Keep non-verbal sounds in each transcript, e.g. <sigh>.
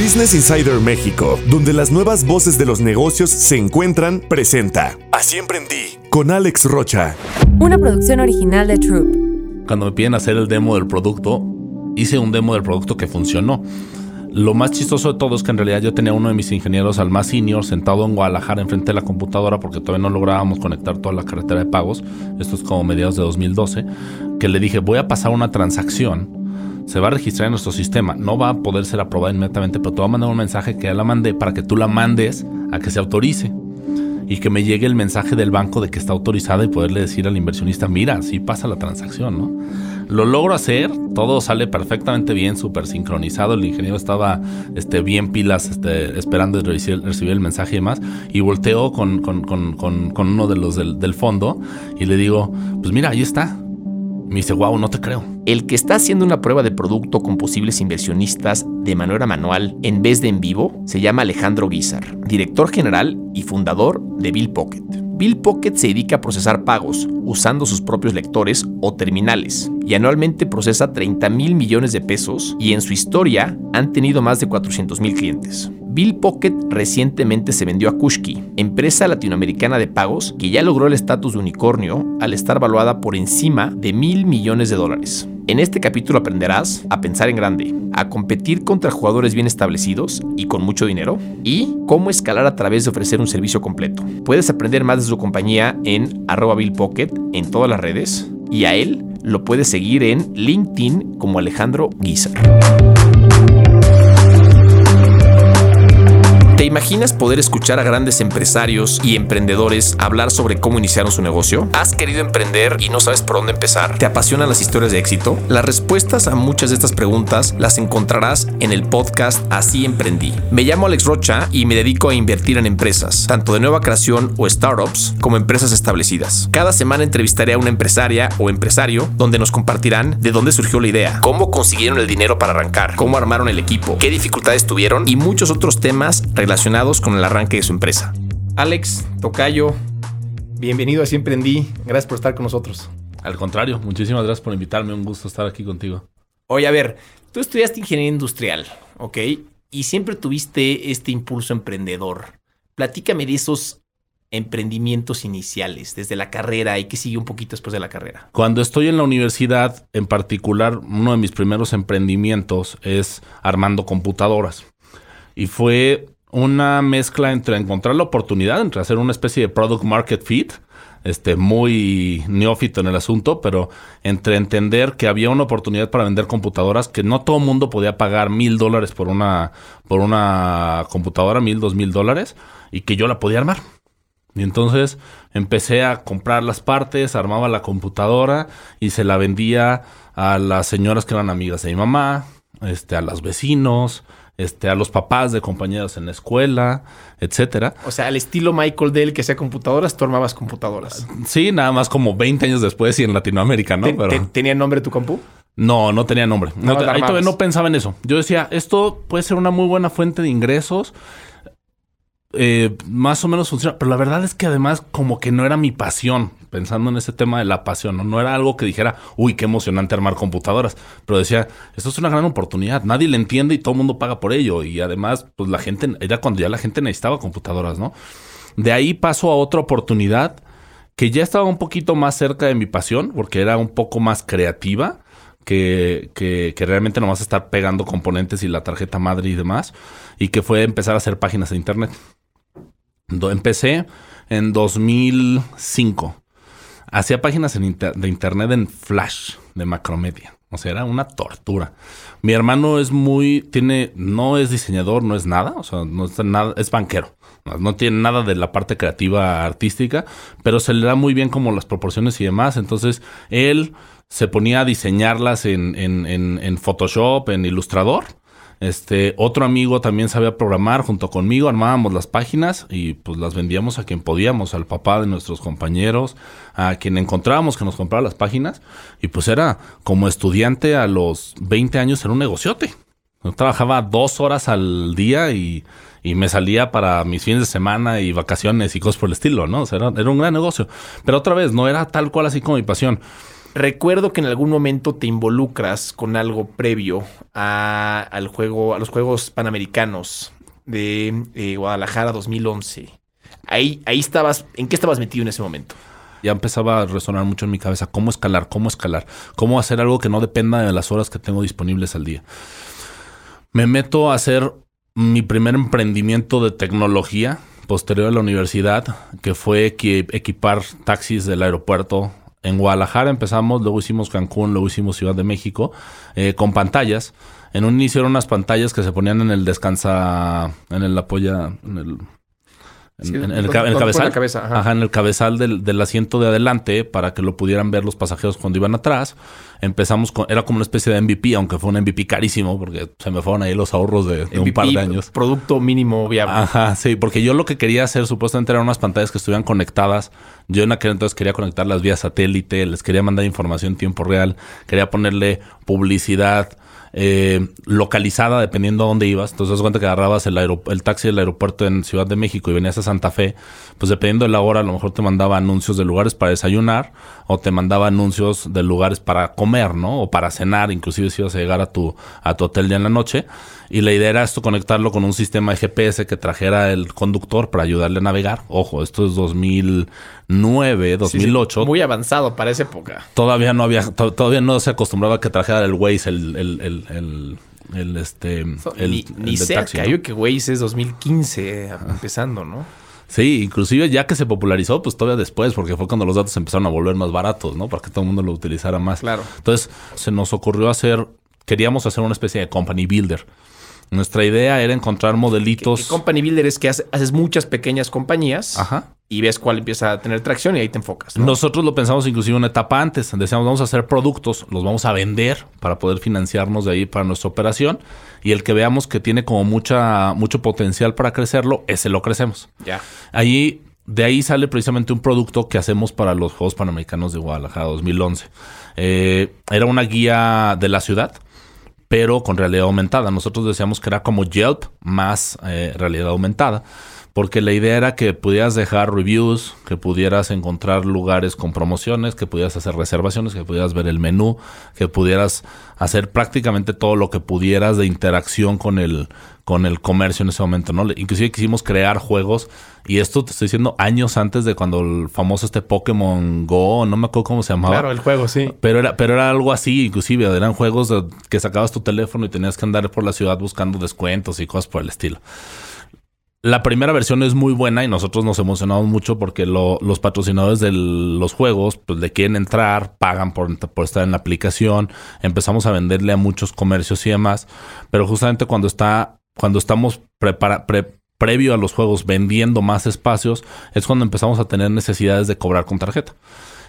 Business Insider México, donde las nuevas voces de los negocios se encuentran, presenta Así emprendí con Alex Rocha. Una producción original de Troop. Cuando me piden hacer el demo del producto, hice un demo del producto que funcionó. Lo más chistoso de todo es que en realidad yo tenía uno de mis ingenieros al más senior sentado en Guadalajara enfrente de la computadora porque todavía no lográbamos conectar toda la carretera de pagos. Esto es como mediados de 2012. Que le dije, voy a pasar una transacción se va a registrar en nuestro sistema. No va a poder ser aprobada inmediatamente, pero te va a mandar un mensaje que ya la mandé para que tú la mandes a que se autorice. Y que me llegue el mensaje del banco de que está autorizada y poderle decir al inversionista, mira, así pasa la transacción, ¿no? Lo logro hacer, todo sale perfectamente bien, súper sincronizado. El ingeniero estaba este, bien pilas, este, esperando recibir, recibir, el mensaje y demás. Y volteo con, con, con, con uno de los del, del fondo y le digo, pues mira, ahí está me dice, wow, no te creo. El que está haciendo una prueba de producto con posibles inversionistas de manera manual en vez de en vivo se llama Alejandro Guizar, director general y fundador de Bill Pocket. Bill Pocket se dedica a procesar pagos usando sus propios lectores o terminales y anualmente procesa 30 mil millones de pesos y en su historia han tenido más de 400 mil clientes. Bill Pocket recientemente se vendió a Kushki, empresa latinoamericana de pagos que ya logró el estatus de unicornio al estar valuada por encima de mil millones de dólares. En este capítulo aprenderás a pensar en grande, a competir contra jugadores bien establecidos y con mucho dinero, y cómo escalar a través de ofrecer un servicio completo. Puedes aprender más de su compañía en arroba Bill Pocket en todas las redes, y a él lo puedes seguir en LinkedIn como Alejandro Guizar. Imaginas poder escuchar a grandes empresarios y emprendedores hablar sobre cómo iniciaron su negocio? ¿Has querido emprender y no sabes por dónde empezar? ¿Te apasionan las historias de éxito? Las respuestas a muchas de estas preguntas las encontrarás en el podcast Así Emprendí. Me llamo Alex Rocha y me dedico a invertir en empresas, tanto de nueva creación o startups, como empresas establecidas. Cada semana entrevistaré a una empresaria o empresario donde nos compartirán de dónde surgió la idea, cómo consiguieron el dinero para arrancar, cómo armaron el equipo, qué dificultades tuvieron y muchos otros temas relacionados relacionados con el arranque de su empresa. Alex, Tocayo, bienvenido a Siempre Emprendí. Gracias por estar con nosotros. Al contrario, muchísimas gracias por invitarme. Un gusto estar aquí contigo. Oye, a ver, tú estudiaste ingeniería industrial, ¿ok? Y siempre tuviste este impulso emprendedor. Platícame de esos emprendimientos iniciales, desde la carrera y qué sigue un poquito después de la carrera. Cuando estoy en la universidad, en particular, uno de mis primeros emprendimientos es armando computadoras. Y fue una mezcla entre encontrar la oportunidad, entre hacer una especie de product market fit, este, muy neófito en el asunto, pero entre entender que había una oportunidad para vender computadoras, que no todo el mundo podía pagar mil dólares por una, por una computadora, mil, dos mil dólares, y que yo la podía armar. Y entonces empecé a comprar las partes, armaba la computadora y se la vendía a las señoras que eran amigas de mi mamá, este, a los vecinos, este, a los papás de compañeros en la escuela, etcétera. O sea, al estilo Michael Dell que sea computadoras, tú armabas computadoras. Sí, nada más como 20 años después y en Latinoamérica, ¿no? ¿Tenía nombre tu compu? No, no tenía nombre. No, ahí todavía no pensaba en eso. Yo decía, esto puede ser una muy buena fuente de ingresos. Eh, más o menos funciona. Pero la verdad es que además como que no era mi pasión, pensando en ese tema de la pasión, ¿no? no era algo que dijera, uy, qué emocionante armar computadoras, pero decía, esto es una gran oportunidad, nadie le entiende y todo el mundo paga por ello. Y además, pues la gente, era cuando ya la gente necesitaba computadoras, ¿no? De ahí paso a otra oportunidad que ya estaba un poquito más cerca de mi pasión, porque era un poco más creativa. Que, que, que, realmente nomás estar pegando componentes y la tarjeta madre y demás, y que fue empezar a hacer páginas de internet. Empecé en 2005. Hacía páginas de internet en Flash de Macromedia. O sea, era una tortura. Mi hermano es muy, tiene, no es diseñador, no es nada, o sea, no es nada, es banquero. No tiene nada de la parte creativa artística, pero se le da muy bien como las proporciones y demás. Entonces, él se ponía a diseñarlas en, en, en, en Photoshop, en Ilustrador este, otro amigo también sabía programar junto conmigo, armábamos las páginas y pues las vendíamos a quien podíamos, al papá de nuestros compañeros, a quien encontrábamos que nos comprara las páginas. Y pues era como estudiante a los 20 años en un negociote. Yo trabajaba dos horas al día y, y, me salía para mis fines de semana y vacaciones y cosas por el estilo, ¿no? O sea, era, era un gran negocio. Pero otra vez, no era tal cual así como mi pasión. Recuerdo que en algún momento te involucras con algo previo a, al juego, a los Juegos Panamericanos de eh, Guadalajara 2011. Ahí, ahí estabas, ¿en qué estabas metido en ese momento? Ya empezaba a resonar mucho en mi cabeza cómo escalar, cómo escalar, cómo hacer algo que no dependa de las horas que tengo disponibles al día. Me meto a hacer mi primer emprendimiento de tecnología posterior a la universidad, que fue equipar taxis del aeropuerto. En Guadalajara empezamos, luego hicimos Cancún, luego hicimos Ciudad de México, eh, con pantallas. En un inicio eran unas pantallas que se ponían en el descansa, en el apoya, en el en, el, cabezal. ajá. en el cabezal del, asiento de adelante para que lo pudieran ver los pasajeros cuando iban atrás. Empezamos con, era como una especie de MVP, aunque fue un MVP carísimo, porque se me fueron ahí los ahorros de, un par de años. Producto mínimo viable. Ajá, sí, porque yo lo que quería hacer supuestamente eran unas pantallas que estuvieran conectadas. Yo en aquel entonces quería conectarlas vía satélite, les quería mandar información en tiempo real, quería ponerle publicidad eh, localizada dependiendo a dónde ibas. Entonces, das cuenta que agarrabas el, el taxi del aeropuerto en Ciudad de México y venías a Santa Fe, pues dependiendo de la hora, a lo mejor te mandaba anuncios de lugares para desayunar o te mandaba anuncios de lugares para comer, ¿no? O para cenar, inclusive si ibas a llegar a tu, a tu hotel ya en la noche. Y la idea era esto conectarlo con un sistema de GPS que trajera el conductor para ayudarle a navegar. Ojo, esto es 2009, 2008. muy avanzado para esa época. Todavía no había, todavía no se acostumbraba a que trajera el Waze, el, el, el, el este el, ni, cerca, yo que Waze es 2015 empezando, ¿no? Sí, inclusive ya que se popularizó, pues todavía después, porque fue cuando los datos empezaron a volver más baratos, ¿no? Para que todo el mundo lo utilizara más. Claro. Entonces, se nos ocurrió hacer, queríamos hacer una especie de company builder. Nuestra idea era encontrar modelitos. company builder es que haces muchas pequeñas compañías y ves cuál empieza a tener tracción y ahí te enfocas. Nosotros lo pensamos inclusive una etapa antes. Decíamos, vamos a hacer productos, los vamos a vender para poder financiarnos de ahí para nuestra operación. Y el que veamos que tiene como mucha, mucho potencial para crecerlo, ese lo crecemos. Ya. Ahí, de ahí sale precisamente un producto que hacemos para los Juegos Panamericanos de Guadalajara 2011. Eh, era una guía de la ciudad pero con realidad aumentada. Nosotros decíamos que era como Yelp más eh, realidad aumentada, porque la idea era que pudieras dejar reviews, que pudieras encontrar lugares con promociones, que pudieras hacer reservaciones, que pudieras ver el menú, que pudieras hacer prácticamente todo lo que pudieras de interacción con el, con el comercio en ese momento, ¿no? Inclusive quisimos crear juegos y esto te estoy diciendo años antes de cuando el famoso este Pokémon Go, no me acuerdo cómo se llamaba. Claro, el juego, sí. Pero era, pero era algo así, inclusive, eran juegos que sacabas tu teléfono y tenías que andar por la ciudad buscando descuentos y cosas por el estilo. La primera versión es muy buena y nosotros nos emocionamos mucho porque los patrocinadores de los juegos pues, le quieren entrar, pagan por, estar en la aplicación, empezamos a venderle a muchos comercios y demás, pero justamente cuando está cuando estamos previo a los juegos vendiendo más espacios, es cuando empezamos a tener necesidades de cobrar con tarjeta.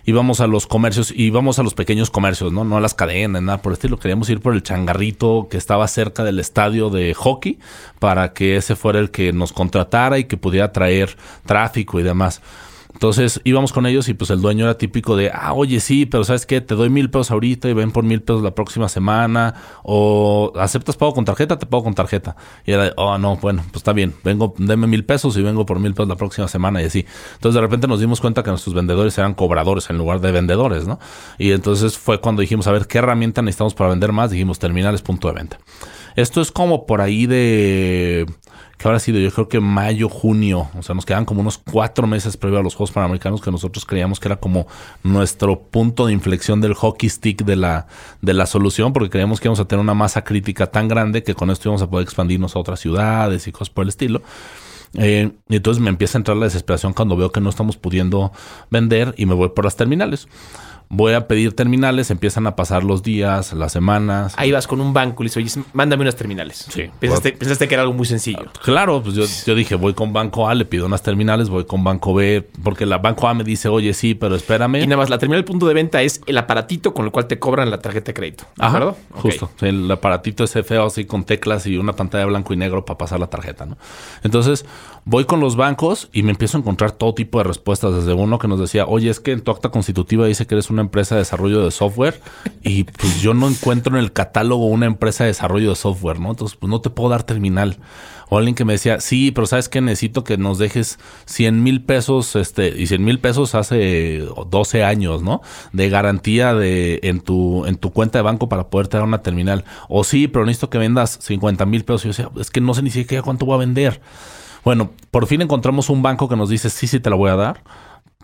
Íbamos a los comercios, íbamos a los pequeños comercios, ¿no? No a las cadenas, nada por el estilo. Queríamos ir por el changarrito que estaba cerca del estadio de hockey para que ese fuera el que nos contratara y que pudiera traer tráfico y demás. Entonces íbamos con ellos y pues el dueño era típico de, ah, oye, sí, pero ¿sabes qué? Te doy mil pesos ahorita y ven por mil pesos la próxima semana. O aceptas pago con tarjeta, te pago con tarjeta. Y era oh, no, bueno, pues está bien, vengo, deme mil pesos y vengo por mil pesos la próxima semana y así. Entonces de repente nos dimos cuenta que nuestros vendedores eran cobradores en lugar de vendedores, ¿no? Y entonces fue cuando dijimos, a ver, ¿qué herramienta necesitamos para vender más? Dijimos, terminales punto de venta. Esto es como por ahí de que habrá sido yo creo que mayo, junio, o sea, nos quedan como unos cuatro meses previo a los Juegos Panamericanos que nosotros creíamos que era como nuestro punto de inflexión del hockey stick de la, de la solución, porque creíamos que íbamos a tener una masa crítica tan grande que con esto íbamos a poder expandirnos a otras ciudades y cosas por el estilo. Eh, y entonces me empieza a entrar la desesperación cuando veo que no estamos pudiendo vender y me voy por las terminales voy a pedir terminales, empiezan a pasar los días, las semanas. Ahí vas con un banco y le dices, oye, mándame unas terminales. Sí. Pensaste, que era algo muy sencillo. Claro, pues yo, dije, voy con banco A, le pido unas terminales, voy con banco B, porque la banco A me dice, oye, sí, pero espérame. Y nada más, la terminal punto de venta es el aparatito con el cual te cobran la tarjeta de crédito. ¿De acuerdo? Justo. El aparatito ese feo así con teclas y una pantalla blanco y negro para pasar la tarjeta, ¿no? Entonces, voy con los bancos y me empiezo a encontrar todo tipo de respuestas. Desde uno que nos decía, oye, es que en tu acta constitutiva dice que eres una empresa de desarrollo de software y pues yo no encuentro en el catálogo una empresa de desarrollo de software, ¿no? Entonces, pues no te puedo dar terminal. O alguien que me decía, sí, pero ¿sabes qué? Necesito que nos dejes 100 mil pesos, este, y 100 mil pesos hace 12 años, ¿no? De garantía de, en tu, en tu cuenta de banco para poderte dar una terminal. O sí, pero necesito que vendas 50 mil pesos. Y yo decía, es que no sé ni siquiera cuánto voy a vender. Bueno, por fin encontramos un banco que nos dice, sí, sí, te la voy a dar.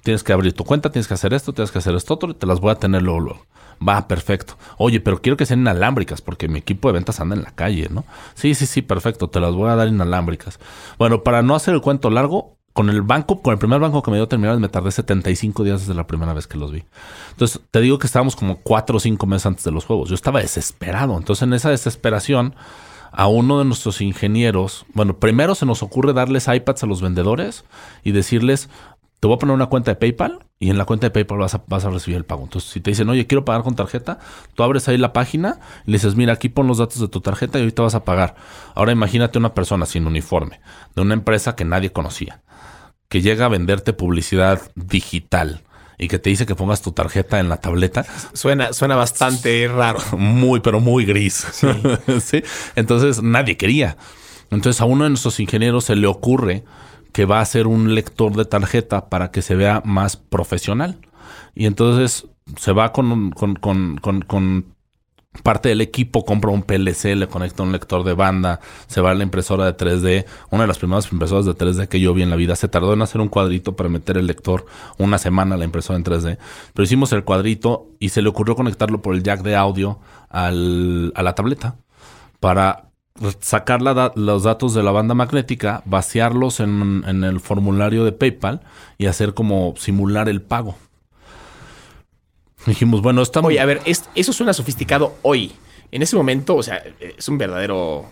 Tienes que abrir tu cuenta, tienes que hacer esto, tienes que hacer esto otro, te las voy a tener luego, luego. Va, perfecto. Oye, pero quiero que sean inalámbricas porque mi equipo de ventas anda en la calle, ¿no? Sí, sí, sí, perfecto. Te las voy a dar inalámbricas. Bueno, para no hacer el cuento largo, con el banco, con el primer banco que me dio terminales, me tardé 75 días desde la primera vez que los vi. Entonces, te digo que estábamos como cuatro o cinco meses antes de los juegos. Yo estaba desesperado. Entonces, en esa desesperación, a uno de nuestros ingenieros, bueno, primero se nos ocurre darles iPads a los vendedores y decirles, te voy a poner una cuenta de PayPal y en la cuenta de PayPal vas a, vas a recibir el pago. Entonces, si te dicen, oye, quiero pagar con tarjeta, tú abres ahí la página y le dices, mira, aquí pon los datos de tu tarjeta y ahorita vas a pagar. Ahora imagínate una persona sin uniforme, de una empresa que nadie conocía, que llega a venderte publicidad digital y que te dice que pongas tu tarjeta en la tableta. Suena, suena bastante raro. Muy, pero muy gris. ¿Sí? <laughs> Entonces nadie quería. Entonces a uno de nuestros ingenieros se le ocurre que va a ser un lector de tarjeta para que se vea más profesional. Y entonces se va con, con, con, con parte del equipo, compra un PLC, le conecta un lector de banda, se va a la impresora de 3D. Una de las primeras impresoras de 3D que yo vi en la vida se tardó en hacer un cuadrito para meter el lector una semana la impresora en 3D. Pero hicimos el cuadrito y se le ocurrió conectarlo por el jack de audio al, a la tableta para sacar los datos de la banda magnética, vaciarlos en, el formulario de PayPal y hacer como simular el pago. Dijimos, bueno, estamos... Oye, a ver, eso suena sofisticado hoy. En ese momento, o sea, es un verdadero...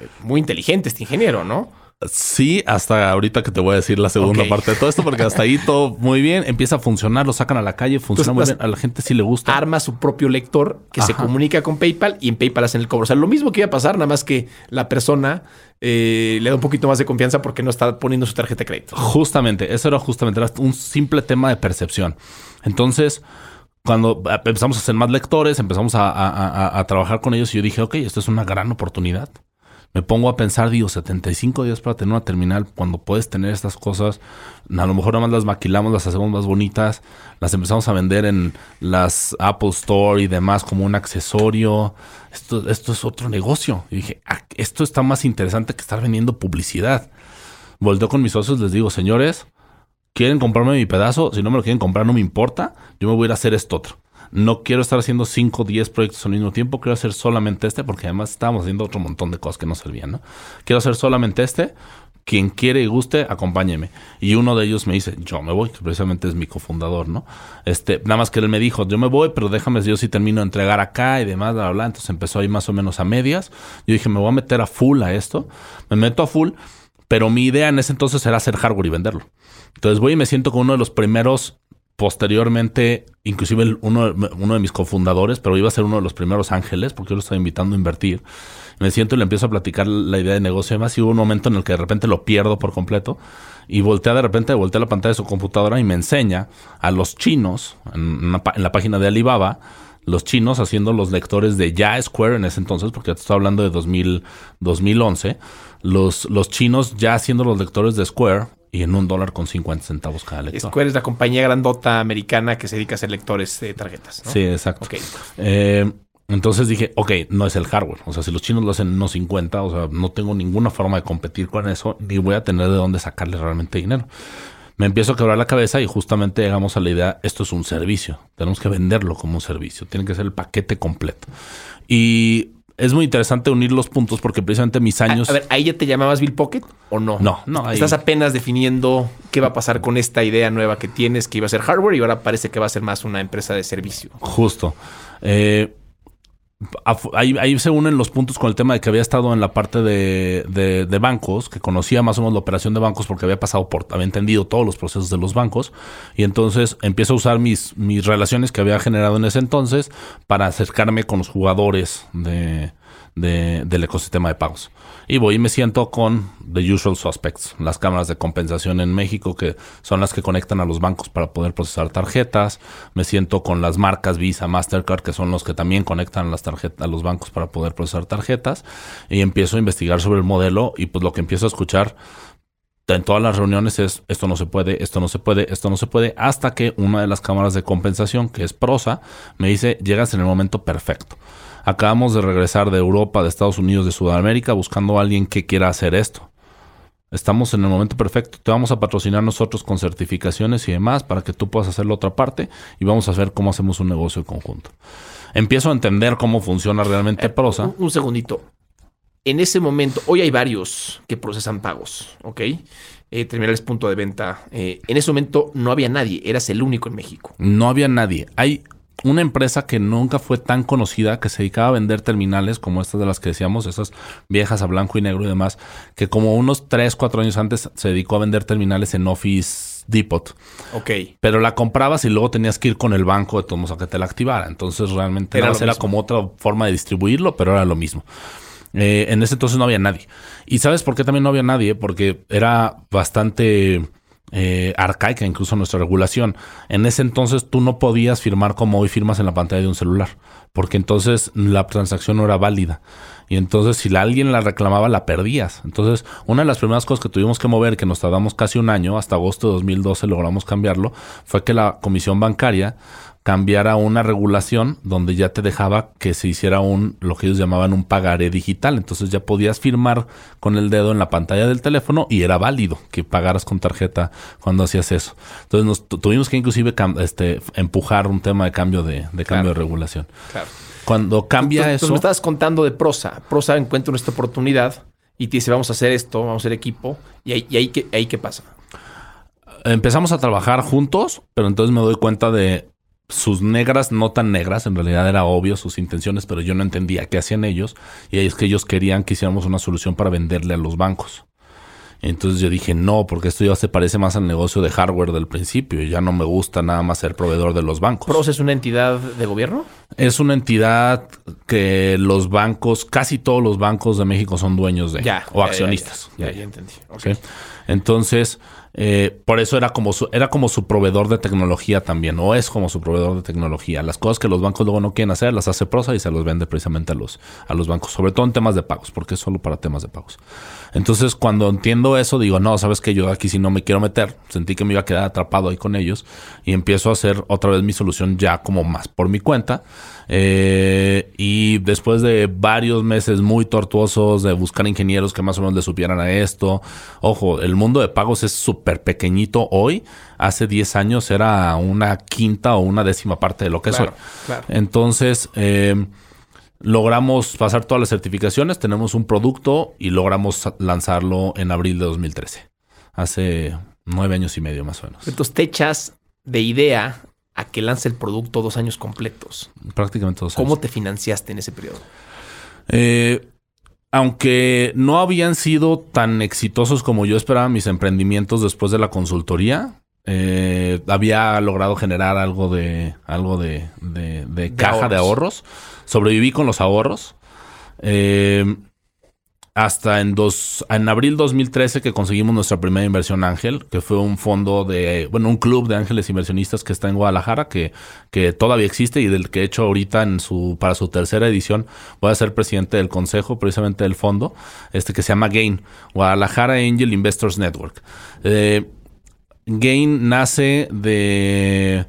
Eh, muy inteligente este ingeniero, ¿no? Sí, hasta ahorita que te voy a decir la segunda parte de todo esto, porque hasta ahí todo muy bien, empieza a funcionar, lo sacan a la calle, funciona muy bien, a la gente sí le gusta. Arma su propio lector que se comunica con PayPal y en PayPal hacen el cobro. O sea, lo mismo que iba a pasar, nada más que la persona eh, le da un poquito más de confianza porque no está poniendo su tarjeta de crédito. Justamente, eso era justamente era un simple tema de percepción. Entonces, cuando empezamos a hacer más lectores, empezamos a, a trabajar con ellos y yo dije, ok, esto es una gran oportunidad me pongo a pensar, digo, 75 días para tener una terminal, cuando puedes tener estas cosas, a lo mejor nada más las maquilamos, las hacemos más bonitas, las empezamos a vender en las Apple Store y demás como un accesorio. Esto, esto es otro negocio. Y dije, ah, esto está más interesante que estar vendiendo publicidad. Volteo con mis socios, les digo, señores, ¿quieren comprarme mi pedazo? Si no me lo quieren comprar, no me importa. Yo me voy a ir a hacer esto otro no quiero estar haciendo 5 o 10 proyectos al mismo tiempo, quiero hacer solamente este, porque además estábamos haciendo otro montón de cosas que no servían, ¿no? Quiero hacer solamente este, quien quiere y guste, acompáñeme. Y uno de ellos me dice, yo me voy, que precisamente es mi cofundador, ¿no? Este, nada más que él me dijo, yo me voy, pero déjame, yo sí termino de entregar acá y demás, bla, bla, Entonces empezó ahí más o menos a medias. Yo dije, me voy a meter a full a esto. Me meto a full, pero mi idea en ese entonces era hacer hardware y venderlo. Entonces voy y me siento con uno de los primeros posteriormente, inclusive uno, uno, de mis cofundadores, pero iba a ser uno de los primeros ángeles, porque yo lo estaba invitando a invertir. Me siento y le empiezo a platicar la idea de negocio. Además, y hubo un momento en el que de repente lo pierdo por completo. Y voltea de repente, voltea la pantalla de su computadora y me enseña a los chinos, en, la página de Alibaba, los chinos haciendo los lectores de ya Square en ese entonces, porque ya te estoy hablando de 2000, 2011, los, los chinos ya haciendo los lectores de Square y en un dólar con 50 centavos cada lector. Square es la compañía grandota americana que se dedica a hacer lectores de tarjetas. Sí, exacto. Eh, entonces dije, ok, no es el hardware. O sea, si los chinos lo hacen no 50, o sea, no tengo ninguna forma de competir con eso, ni voy a tener de dónde sacarle realmente dinero. Me empiezo a quebrar la cabeza y justamente llegamos a la idea, esto es un servicio, tenemos que venderlo como un servicio, tiene que ser el paquete completo. Y es muy interesante unir los puntos porque precisamente mis años. A, ver, ¿ahí ya te llamabas Bill Pocket o no? No, no. Estás apenas definiendo qué va a pasar con esta idea nueva que tienes, que iba a ser hardware y ahora parece que va a ser más una empresa de servicio. Justo. Eh, Ahí, se unen los puntos con el tema de que había estado en la parte de, bancos, que conocía más o menos la operación de bancos porque había pasado por, había entendido todos los procesos de los bancos. Y entonces empiezo a usar mis, mis relaciones que había generado en ese entonces para acercarme con los jugadores de, del ecosistema de pagos. Y voy y me siento con The Usual Suspects, las cámaras de compensación en México, que son las que conectan a los bancos para poder procesar tarjetas. Me siento con las marcas Visa, Mastercard, que son los que también conectan las a los bancos para poder procesar tarjetas. Y empiezo a investigar sobre el modelo y pues lo que empiezo a escuchar en todas las reuniones es esto no se puede, esto no se puede, esto no se puede, hasta que una de las cámaras de compensación, que es Prosa, me dice, llegas en el momento perfecto. Acabamos de regresar de Europa, de Estados Unidos, de Sudamérica, buscando a alguien que quiera hacer esto. Estamos en el momento perfecto. Te vamos a patrocinar nosotros con certificaciones y demás para que tú puedas hacer la otra parte y vamos a ver cómo hacemos un negocio en conjunto. Empiezo a entender cómo funciona realmente eh, Prosa. un segundito en ese momento, hoy hay varios que procesan pagos, ¿ok? Eh, terminales punto de venta. Eh, en ese momento no había nadie, eras el único en México. No había nadie. Hay una empresa que nunca fue tan conocida que se dedicaba a vender terminales como estas de las que decíamos, esas viejas a blanco y negro y demás, que como unos 3, 4 años antes se dedicó a vender terminales en Office Depot. Ok. Pero la comprabas y luego tenías que ir con el banco de todos a que te la activara. Entonces realmente era, era como otra forma de distribuirlo, pero era lo mismo. Eh, en ese entonces no había nadie. ¿Y sabes por qué también no había nadie? Porque era bastante eh, arcaica incluso nuestra regulación. En ese entonces tú no podías firmar como hoy firmas en la pantalla de un celular, porque entonces la transacción no era válida. Y entonces si alguien la reclamaba, la perdías. Entonces, una de las primeras cosas que tuvimos que mover, que nos tardamos casi un año, hasta agosto de 2012 logramos cambiarlo, fue que la comisión bancaria cambiara una regulación donde ya te dejaba que se hiciera un, lo que ellos llamaban un pagaré digital. Entonces ya podías firmar con el dedo en la pantalla del teléfono y era válido que pagaras con tarjeta cuando hacías eso. Entonces nos tuvimos que inclusive este, empujar un tema de cambio de, cambio de regulación. Claro. Cuando cambia eso. me estabas contando de Prosa. Prosa encuentra esta oportunidad y te dice, vamos a hacer esto, vamos a hacer equipo. ¿Y ahí, y ahí, qué, ahí qué pasa? Empezamos a trabajar juntos, pero entonces me doy cuenta de sus negras, no tan negras, en realidad era obvio sus intenciones, pero yo no entendía qué hacían ellos. Y es que ellos querían que hiciéramos una solución para venderle a los bancos. Entonces yo dije, no, porque esto ya se parece más al negocio de hardware del principio. Ya no me gusta nada más ser proveedor de los bancos. ¿PROS es una entidad de gobierno? Es una entidad que los bancos, casi todos los bancos de México son dueños de. Ya. O accionistas. Ya, ya, entendí. Entonces, eh, por eso era como, su, era como su proveedor de tecnología también, o es como su proveedor de tecnología. Las cosas que los bancos luego no quieren hacer, las hace Prosa y se los vende precisamente a los, a los bancos, sobre todo en temas de pagos, porque es solo para temas de pagos. Entonces, cuando entiendo eso, digo, no, sabes que yo aquí si no me quiero meter, sentí que me iba a quedar atrapado ahí con ellos y empiezo a hacer otra vez mi solución ya como más por mi cuenta. Eh, y después de varios meses muy tortuosos de buscar ingenieros que más o menos le supieran a esto, ojo, el mundo de pagos es súper pequeñito hoy. Hace 10 años era una quinta o una décima parte de lo que es hoy. Entonces, eh, logramos pasar todas las certificaciones, tenemos un producto y logramos lanzarlo en abril de 2013. Hace nueve años y medio más o menos. Entonces te echas de idea a que lance el producto dos años completos. Prácticamente dos años. ¿Cómo te financiaste en ese periodo? Eh, aunque no habían sido tan exitosos como yo esperaba mis emprendimientos después de la consultoría, eh, había logrado generar algo de algo de, caja de ahorros. Sobreviví con los ahorros. Eh, hasta en, dos, en abril 2013 que conseguimos nuestra primera inversión ángel, que fue un fondo de, bueno, un club de ángeles inversionistas que está en Guadalajara, que, que todavía existe y del que he hecho ahorita en su, para su tercera edición voy a ser presidente del consejo precisamente del fondo, este que se llama GAIN, Guadalajara Angel Investors Network. Eh, GAIN nace de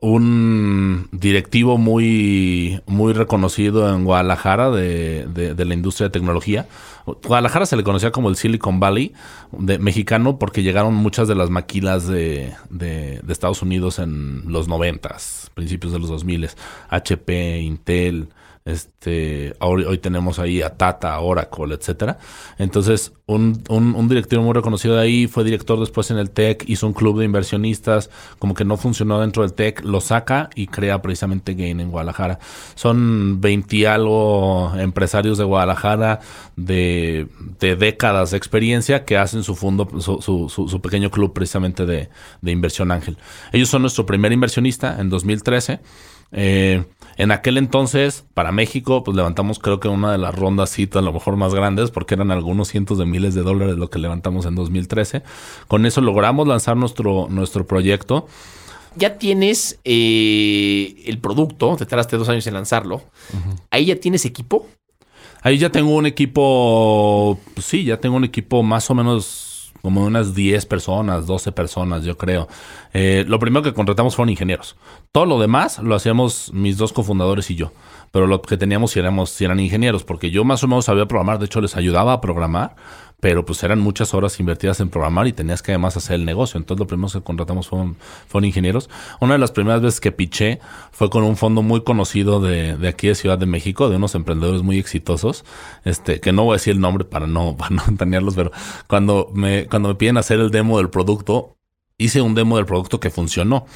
un directivo muy, muy reconocido en Guadalajara de, de, la industria de tecnología. Guadalajara se le conocía como el Silicon Valley de, mexicano porque llegaron muchas de las maquilas de, de, Estados Unidos en los noventas, principios de los 2000, HP, Intel, este, hoy, tenemos ahí a Tata, Oracle, etcétera. Entonces, un, un, directivo muy reconocido de ahí fue director después en el TEC, hizo un club de inversionistas, como que no funcionó dentro del TEC, lo saca y crea precisamente Gain en Guadalajara. Son 20 algo empresarios de Guadalajara de, décadas de experiencia que hacen su fondo, su, su, pequeño club precisamente de, de inversión ángel. Ellos son nuestro primer inversionista en 2013. Eh, En aquel entonces, para México, pues levantamos creo que una de las rondas citas a lo mejor más grandes, porque eran algunos cientos de miles de dólares lo que levantamos en 2013. Con eso logramos lanzar nuestro, nuestro proyecto. Ya tienes eh, el producto, te tardaste dos años en lanzarlo. ¿Ahí ya tienes equipo? Ahí ya tengo un equipo, pues sí, ya tengo un equipo más o menos como unas 10 personas, 12 personas, yo creo. Eh, lo primero que contratamos fueron ingenieros. Todo lo demás lo hacíamos mis dos cofundadores y yo. Pero lo que teníamos eran ingenieros, porque yo más o menos sabía programar, de hecho les ayudaba a programar, pero pues eran muchas horas invertidas en programar y tenías que además hacer el negocio. Entonces lo primero que contratamos fueron, fueron ingenieros. Una de las primeras veces que piché fue con un fondo muy conocido de, de, aquí de Ciudad de México, de unos emprendedores muy exitosos, este, que no voy a decir el nombre para no, <laughs> para no pero cuando me, cuando me piden hacer el demo del producto, hice un demo del producto que funcionó.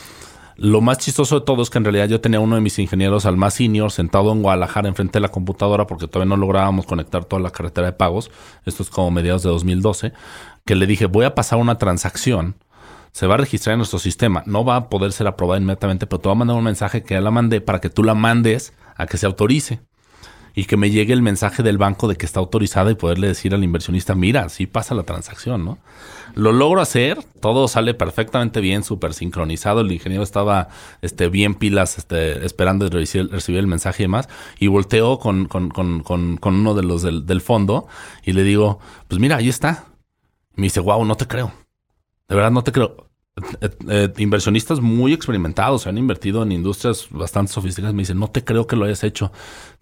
Lo más chistoso de todo es que en realidad yo tenía uno de mis ingenieros al más senior sentado en Guadalajara enfrente de la computadora porque todavía no lográbamos conectar toda la carretera de pagos. Esto es como mediados de 2012. Que le dije, voy a pasar una transacción. Se va a registrar en nuestro sistema. No va a poder ser aprobada inmediatamente, pero te voy a mandar un mensaje que ya la mandé para que tú la mandes a que se autorice y que me llegue el mensaje del banco de que está autorizada y poderle decir al inversionista, mira, sí pasa la transacción, ¿no? Lo logro hacer, todo sale perfectamente bien, súper sincronizado, el ingeniero estaba este, bien pilas, este, esperando recibir, recibir, el mensaje y demás, y volteo con, con, con, con uno de los del, del, fondo y le digo, pues mira, ahí está. me dice, wow, no te creo. De verdad no te creo. Eh, eh, inversionistas muy experimentados, se han invertido en industrias bastante sofisticadas, me dicen, no te creo que lo hayas hecho.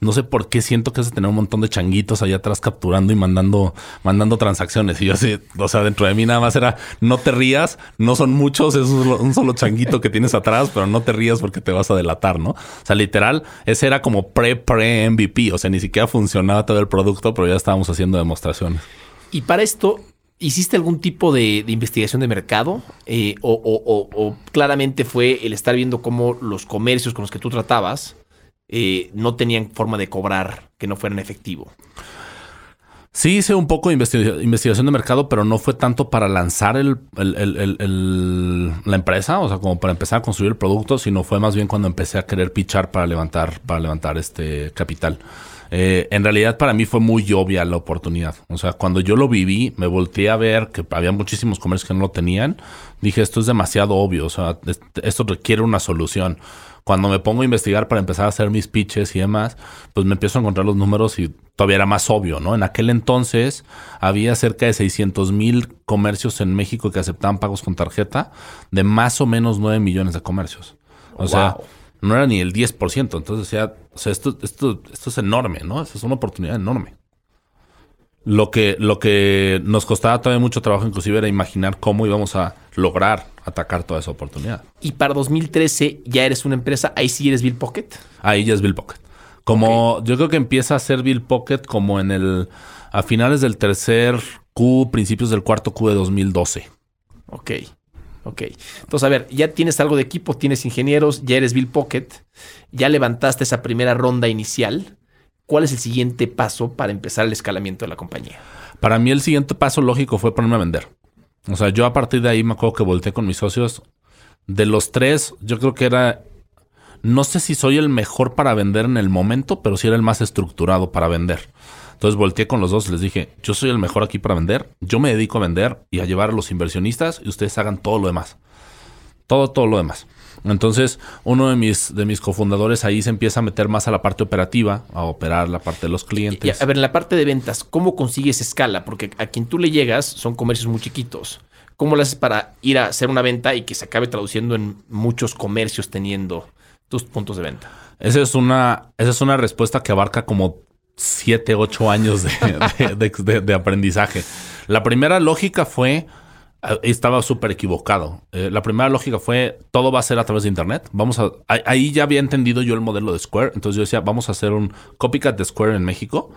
No sé por qué siento que has de tener un montón de changuitos allá atrás capturando y mandando, mandando transacciones. Y yo así, o sea, dentro de mí nada más era, no te rías, no son muchos, es un solo changuito que tienes atrás, pero no te rías porque te vas a delatar, ¿no? O sea, literal, ese era como pre-pre-MVP, o sea, ni siquiera funcionaba todo el producto, pero ya estábamos haciendo demostraciones. Y para esto, ¿Hiciste algún tipo de, investigación de mercado? Eh, o, claramente fue el estar viendo cómo los comercios con los que tú tratabas eh, no tenían forma de cobrar que no fueran efectivo? Sí, hice un poco de investigación de mercado, pero no fue tanto para lanzar el, la empresa, o sea, como para empezar a construir el producto, sino fue más bien cuando empecé a querer pichar para levantar, para levantar este capital. Eh, en realidad para mí fue muy obvia la oportunidad. O sea, cuando yo lo viví, me volteé a ver que había muchísimos comercios que no lo tenían. Dije, esto es demasiado obvio. O sea, esto requiere una solución. Cuando me pongo a investigar para empezar a hacer mis pitches y demás, pues me empiezo a encontrar los números y todavía era más obvio, ¿no? En aquel entonces había cerca de 600 mil comercios en México que aceptaban pagos con tarjeta de más o menos 9 millones de comercios. O sea, no era ni el 10%. Entonces decía, o sea, esto, esto, esto es enorme, ¿no? Esto es una oportunidad enorme. Lo que, lo que nos costaba todavía mucho trabajo, inclusive, era imaginar cómo íbamos a lograr atacar toda esa oportunidad. Y para 2013 ya eres una empresa, ahí sí eres Bill Pocket. Ahí ya es Bill Pocket. Como yo creo que empieza a ser Bill Pocket como en el a finales del tercer Q, principios del cuarto Q de 2012. Ok. Ok. Entonces, a ver, ya tienes algo de equipo, tienes ingenieros, ya eres Bill Pocket, ya levantaste esa primera ronda inicial. ¿Cuál es el siguiente paso para empezar el escalamiento de la compañía? Para mí el siguiente paso lógico fue ponerme a vender. O sea, yo a partir de ahí me acuerdo que volteé con mis socios. De los tres, yo creo que era... No sé si soy el mejor para vender en el momento, pero sí era el más estructurado para vender. Entonces volteé con los dos y les dije, yo soy el mejor aquí para vender, yo me dedico a vender y a llevar a los inversionistas y ustedes hagan todo lo demás. Todo, todo lo demás. Entonces, uno de mis, de mis cofundadores ahí se empieza a meter más a la parte operativa, a operar la parte de los clientes. a ver, en la parte de ventas, ¿cómo consigues escala? Porque a quien tú le llegas son comercios muy chiquitos. ¿Cómo lo haces para ir a hacer una venta y que se acabe traduciendo en muchos comercios teniendo tus puntos de venta? Esa es una, esa es una respuesta que abarca como siete, ocho años de, aprendizaje. La primera lógica fue, eh, estaba súper equivocado. Eh, la primera lógica fue, todo va a ser a través de Internet. Vamos a, ahí ya había entendido yo el modelo de Square. Entonces yo decía, vamos a hacer un copycat de Square en México.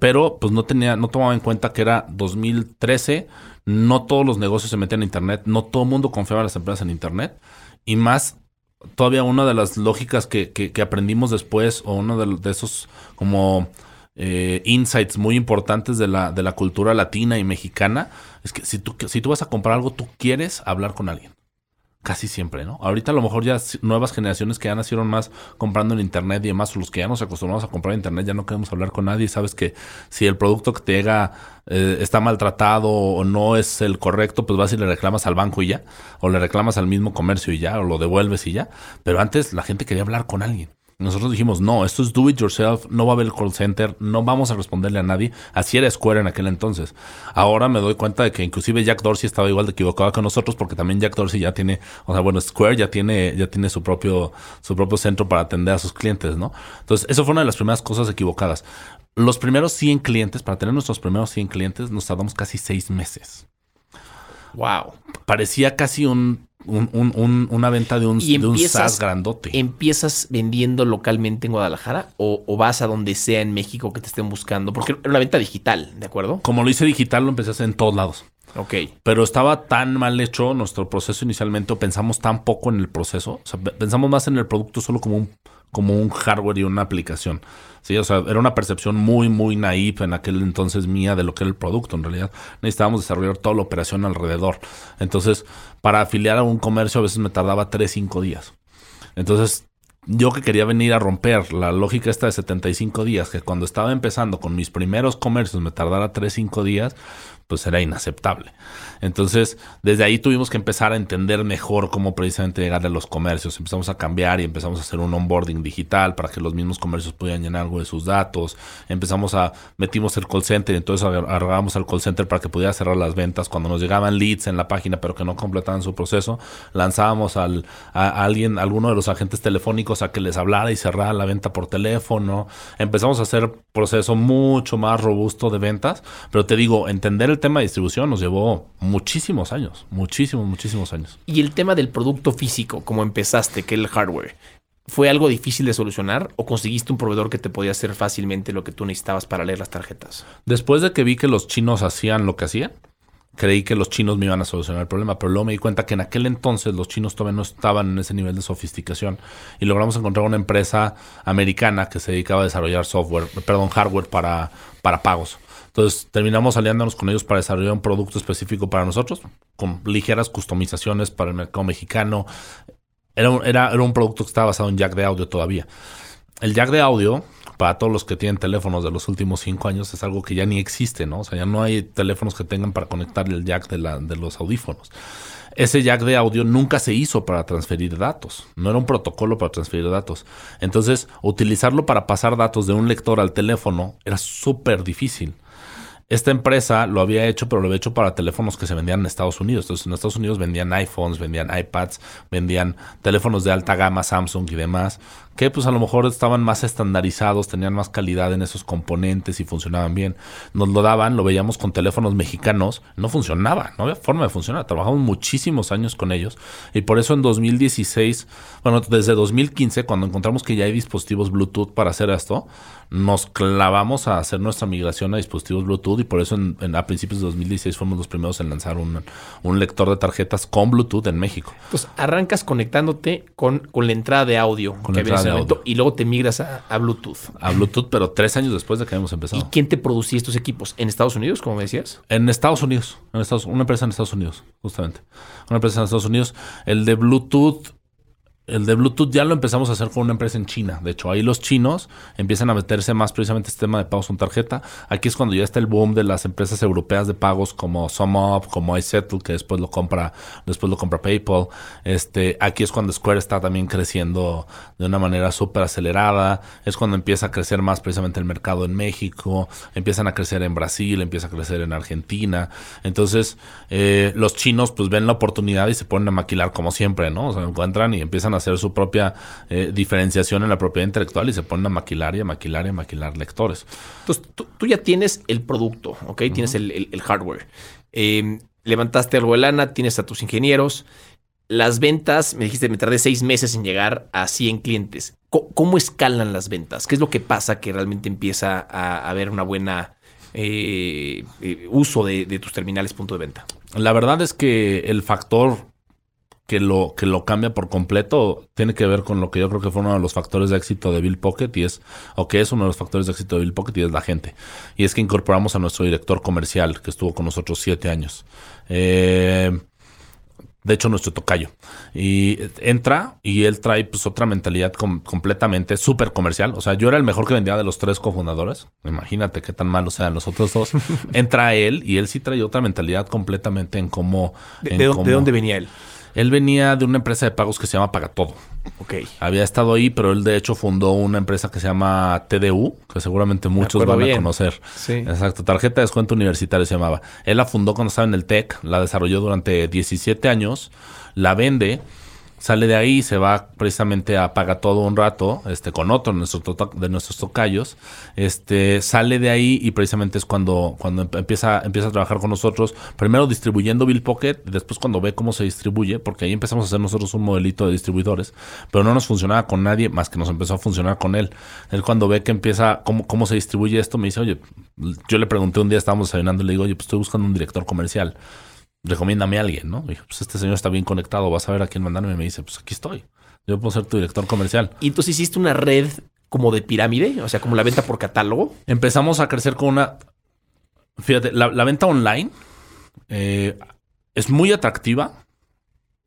Pero pues no tenía, no tomaba en cuenta que era 2013. No todos los negocios se metían en Internet. No todo el mundo confiaba en las empresas en Internet. Y más todavía una de las lógicas que, que, aprendimos después, o uno de, de, esos como eh, insights muy importantes de la, de la cultura latina y mexicana, es que si tú, si tú vas a comprar algo, tú quieres hablar con alguien. Casi siempre, ¿no? Ahorita a lo mejor ya nuevas generaciones que ya nacieron más comprando en internet y demás, los que ya nos acostumbramos a comprar en internet, ya no queremos hablar con nadie. Sabes que si el producto que te llega eh, está maltratado o no es el correcto, pues vas y le reclamas al banco y ya, o le reclamas al mismo comercio y ya, o lo devuelves y ya. Pero antes la gente quería hablar con alguien. Nosotros dijimos, no, esto es do it yourself, no va a haber el call center, no vamos a responderle a nadie. Así era Square en aquel entonces. Ahora me doy cuenta de que inclusive Jack Dorsey estaba igual de equivocado que nosotros porque también Jack Dorsey ya tiene, o sea, bueno, Square ya tiene, ya tiene su propio, su propio centro para atender a sus clientes, ¿no? Entonces, eso fue una de las primeras cosas equivocadas. Los primeros 100 clientes, para tener nuestros primeros 100 clientes, nos tardamos casi seis meses. Wow. Parecía casi un una venta de un, de un SaaS grandote. ¿Empiezas vendiendo localmente en Guadalajara o, vas a donde sea en México que te estén buscando? Porque era una venta digital, ¿de acuerdo? Como lo hice digital, lo empecé a hacer en todos lados. Ok. Pero estaba tan mal hecho nuestro proceso inicialmente, o pensamos tan poco en el proceso. O sea, pensamos más en el producto solo como un, como un hardware y una aplicación. Sí, o sea, era una percepción muy, muy naive en aquel entonces mía de lo que era el producto. En realidad, necesitábamos desarrollar toda la operación alrededor. Entonces, para afiliar a un comercio a veces me tardaba 3, 5 días. Entonces, yo que quería venir a romper la lógica esta de 75 días, que cuando estaba empezando con mis primeros comercios me tardara 3, 5 días, pues era inaceptable. Entonces, desde ahí tuvimos que empezar a entender mejor cómo precisamente llegarle a los comercios. Empezamos a cambiar y empezamos a hacer un onboarding digital para que los mismos comercios pudieran llenar algo de sus datos. Empezamos a, metimos el call center y entonces agarramos al call center para que pudiera cerrar las ventas. Cuando nos llegaban leads en la página pero que no completaban su proceso, lanzábamos al, a, alguien, a alguno de los agentes telefónicos a que les hablara y cerrara la venta por teléfono. Empezamos a hacer proceso mucho más robusto de ventas, pero te digo, entender el tema de distribución nos llevó muchísimos años, muchísimos, muchísimos años. Y el tema del producto físico, como empezaste, que el hardware, ¿fue algo difícil de solucionar o conseguiste un proveedor que te podía hacer fácilmente lo que tú necesitabas para leer las tarjetas? Después de que vi que los chinos hacían lo que hacían, creí que los chinos me iban a solucionar el problema, pero luego me di cuenta que en aquel entonces los chinos todavía no estaban en ese nivel de sofisticación y logramos encontrar una empresa americana que se dedicaba a desarrollar software, perdón, hardware para, para pagos. Entonces terminamos aliándonos con ellos para desarrollar un producto específico para nosotros, con ligeras customizaciones para el mercado mexicano. Era un, era, era un producto que estaba basado en jack de audio todavía. El jack de audio, para todos los que tienen teléfonos de los últimos cinco años, es algo que ya ni existe, ¿no? O sea, ya no hay teléfonos que tengan para conectar el jack de, la, de los audífonos. Ese jack de audio nunca se hizo para transferir datos, no era un protocolo para transferir datos. Entonces, utilizarlo para pasar datos de un lector al teléfono era súper difícil. Esta empresa lo había hecho, pero lo había hecho para teléfonos que se vendían en Estados Unidos. Entonces, en Estados Unidos vendían iPhones, vendían iPads, vendían teléfonos de alta gama, Samsung y demás que pues a lo mejor estaban más estandarizados, tenían más calidad en esos componentes y funcionaban bien. Nos lo daban, lo veíamos con teléfonos mexicanos, no funcionaba, no había forma de funcionar. Trabajamos muchísimos años con ellos y por eso en 2016, bueno, desde 2015, cuando encontramos que ya hay dispositivos Bluetooth para hacer esto, nos clavamos a hacer nuestra migración a dispositivos Bluetooth y por eso en, a principios de 2016 fuimos los primeros en lanzar un, un, lector de tarjetas con Bluetooth en México. Pues arrancas conectándote con, con la entrada de audio. Con la entrada de y luego te migras a, Bluetooth. A Bluetooth, pero tres años después de que habíamos empezado. ¿Y quién te producía estos equipos? ¿En Estados Unidos, como me decías? En Estados Unidos. En Estados, una empresa en Estados Unidos, justamente. Una empresa en Estados Unidos. El de Bluetooth el de Bluetooth ya lo empezamos a hacer con una empresa en China. De hecho, ahí los chinos empiezan a meterse más precisamente este tema de pagos con tarjeta. Aquí es cuando ya está el boom de las empresas europeas de pagos como SumUp, como iSettle, que después lo compra, después lo compra PayPal. Este, aquí es cuando Square está también creciendo de una manera súper acelerada. Es cuando empieza a crecer más precisamente el mercado en México. Empiezan a crecer en Brasil, empieza a crecer en Argentina. Entonces, eh, los chinos pues ven la oportunidad y se ponen a maquilar como siempre, ¿no? O sea, encuentran y empiezan a hacer su propia eh, diferenciación en la propiedad intelectual y se ponen a maquilar y a maquilar y a maquilar lectores. Entonces, tú, ya tienes el producto, ¿ok? Tienes el, hardware. Em, levantaste algo de lana, tienes a tus ingenieros. Las ventas, me dijiste, me tardé seis meses en llegar a 100 clientes. ¿Cómo, escalan las ventas? ¿Qué es lo que pasa que realmente empieza a haber una buena eh, eh, uso de, de, tus terminales punto de venta? La verdad es que el factor que lo, que lo cambia por completo tiene que ver con lo que yo creo que fue uno de los factores de éxito de Bill Pocket y es, o que es uno de los factores de éxito de Bill Pocket y es la gente. Y es que incorporamos a nuestro director comercial que estuvo con nosotros siete años. Eh, de hecho nuestro tocayo. Y entra y él trae pues otra mentalidad completamente súper comercial. O sea, yo era el mejor que vendía de los tres cofundadores. Imagínate qué tan malos eran los otros dos. <laughs> entra él y él sí trae otra mentalidad completamente en cómo... ¿De, dónde venía él? Él venía de una empresa de pagos que se llama Pagatodo. Ok. Había estado ahí, pero él de hecho fundó una empresa que se llama TDU, que seguramente muchos van a conocer. Sí. Exacto. Tarjeta de descuento universitario se llamaba. Él la fundó cuando estaba en el TEC, la desarrolló durante 17 años, la vende sale de ahí, se va precisamente a todo un rato, este, con otro de nuestros, de nuestros tocayos, este, sale de ahí y precisamente es cuando, cuando empieza, empieza a trabajar con nosotros, primero distribuyendo Bill Pocket, y después cuando ve cómo se distribuye, porque ahí empezamos a hacer nosotros un modelito de distribuidores, pero no nos funcionaba con nadie más que nos empezó a funcionar con él. Él cuando ve que empieza, cómo, cómo se distribuye esto, me dice, oye, yo le pregunté un día, estábamos desayunando, y le digo, oye, pues estoy buscando un director comercial recomiéndame a alguien, ¿no? dije, pues este señor está bien conectado, vas a ver a quién mandarme. Y me dice, pues aquí estoy. Yo puedo ser tu director comercial. Y entonces hiciste una red como de pirámide, o sea, como la venta por catálogo. Empezamos a crecer con una. Fíjate, la, venta online eh, es muy atractiva.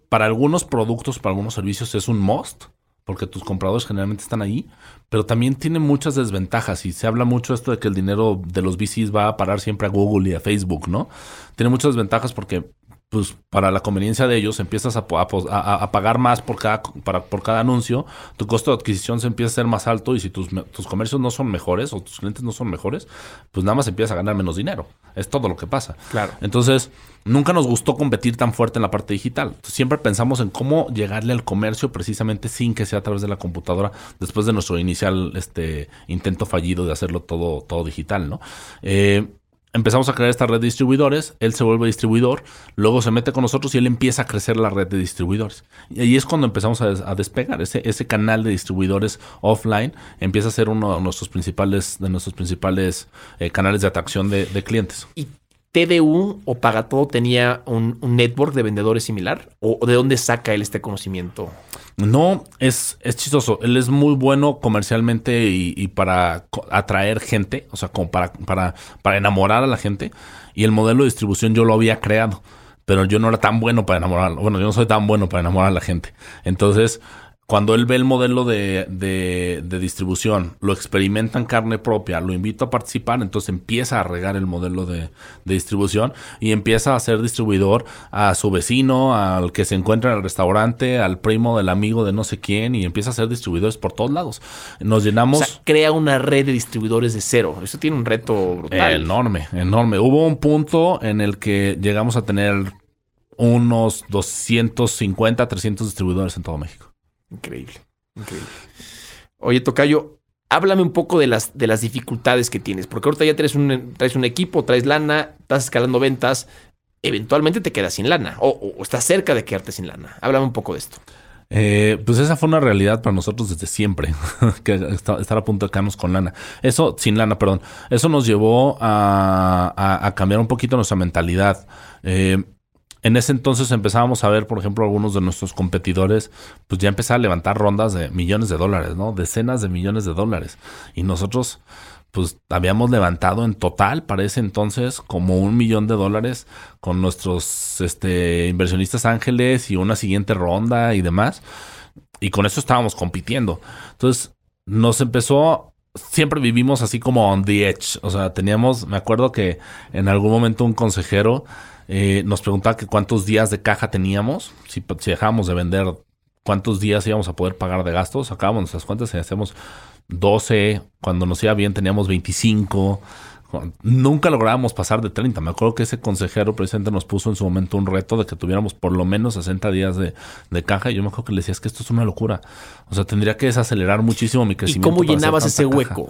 Para algunos productos, para algunos servicios es un must porque tus compradores generalmente están ahí, pero también tiene muchas desventajas y se habla mucho esto de que el dinero de los VCs va a parar siempre a Google y a Facebook, ¿no? Tiene muchas desventajas porque pues para la conveniencia de ellos empiezas a, a, pagar más por cada, para, por cada anuncio, tu costo de adquisición se empieza a ser más alto y si tus, tus comercios no son mejores o tus clientes no son mejores, pues nada más empiezas a ganar menos dinero. Es todo lo que pasa. Claro. Entonces, nunca nos gustó competir tan fuerte en la parte digital. Siempre pensamos en cómo llegarle al comercio precisamente sin que sea a través de la computadora después de nuestro inicial este, intento fallido de hacerlo todo, todo digital, ¿no? Eh, empezamos a crear esta red de distribuidores, él se vuelve distribuidor, luego se mete con nosotros y él empieza a crecer la red de distribuidores. Y ahí es cuando empezamos a, despegar. Ese, ese canal de distribuidores offline empieza a ser uno de nuestros principales, de nuestros principales eh, canales de atracción de, clientes. ¿Y TDU o Pagatodo tenía un, network de vendedores similar? ¿O de dónde saca él este conocimiento? No, es, es chistoso. Él es muy bueno comercialmente y, para atraer gente, o sea, como para, para, para enamorar a la gente. Y el modelo de distribución yo lo había creado, pero yo no era tan bueno para enamorar. Bueno, yo no soy tan bueno para enamorar a la gente. Entonces, cuando él ve el modelo de, de, distribución, lo experimenta en carne propia, lo invita a participar, entonces empieza a regar el modelo de, distribución y empieza a ser distribuidor a su vecino, al que se encuentra en el restaurante, al primo del amigo de no sé quién y empieza a ser distribuidores por todos lados. Nos llenamos... O sea, crea una red de distribuidores de cero. Eso tiene un reto brutal. Enorme, enorme. Hubo un punto en el que llegamos a tener unos 250, 300 distribuidores en todo México. Increíble, increíble. Oye, Tocayo, háblame un poco de las, de las dificultades que tienes, porque ahorita ya traes un, traes un equipo, traes lana, estás escalando ventas, eventualmente te quedas sin lana o, estás cerca de quedarte sin lana. Háblame un poco de esto. Eh, pues esa fue una realidad para nosotros desde siempre, <laughs> que estar a punto de quedarnos con lana. Eso, sin lana, perdón. Eso nos llevó a, a cambiar un poquito nuestra mentalidad. Eh, en ese entonces empezábamos a ver, por ejemplo, algunos de nuestros competidores, pues ya empezaban a levantar rondas de millones de dólares, ¿no? Decenas de millones de dólares. Y nosotros, pues habíamos levantado en total para ese entonces como un millón de dólares con nuestros este, inversionistas ángeles y una siguiente ronda y demás. Y con eso estábamos compitiendo. Entonces nos empezó siempre vivimos así como on the edge. O sea, teníamos, me acuerdo que en algún momento un consejero eh, nos preguntaba que cuántos días de caja teníamos, si, si dejábamos de vender, cuántos días íbamos a poder pagar de gastos. Sacábamos nuestras cuentas y hacíamos 12, cuando nos iba bien teníamos 25. Nunca lográbamos pasar de 30. Me acuerdo que ese consejero presidente nos puso en su momento un reto de que tuviéramos por lo menos 60 días de, caja. Y yo me acuerdo que le decía, es que esto es una locura. O sea, tendría que desacelerar muchísimo mi crecimiento. ¿Y cómo llenabas ese hueco?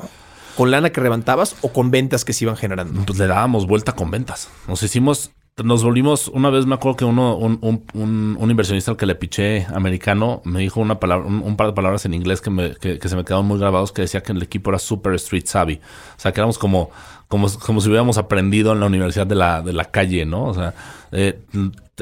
¿Con lana que levantabas o con ventas que se iban generando? Pues le dábamos vuelta con ventas. Nos hicimos nos volvimos, una vez me acuerdo que uno, un, un, un, inversionista al que le piché americano me dijo una palabra, un, par de palabras en inglés que, me, que, se me quedaron muy grabados que decía que el equipo era super street savvy. O sea, que éramos como, como, como si hubiéramos aprendido en la universidad de la, de la calle, ¿no? O sea, eh,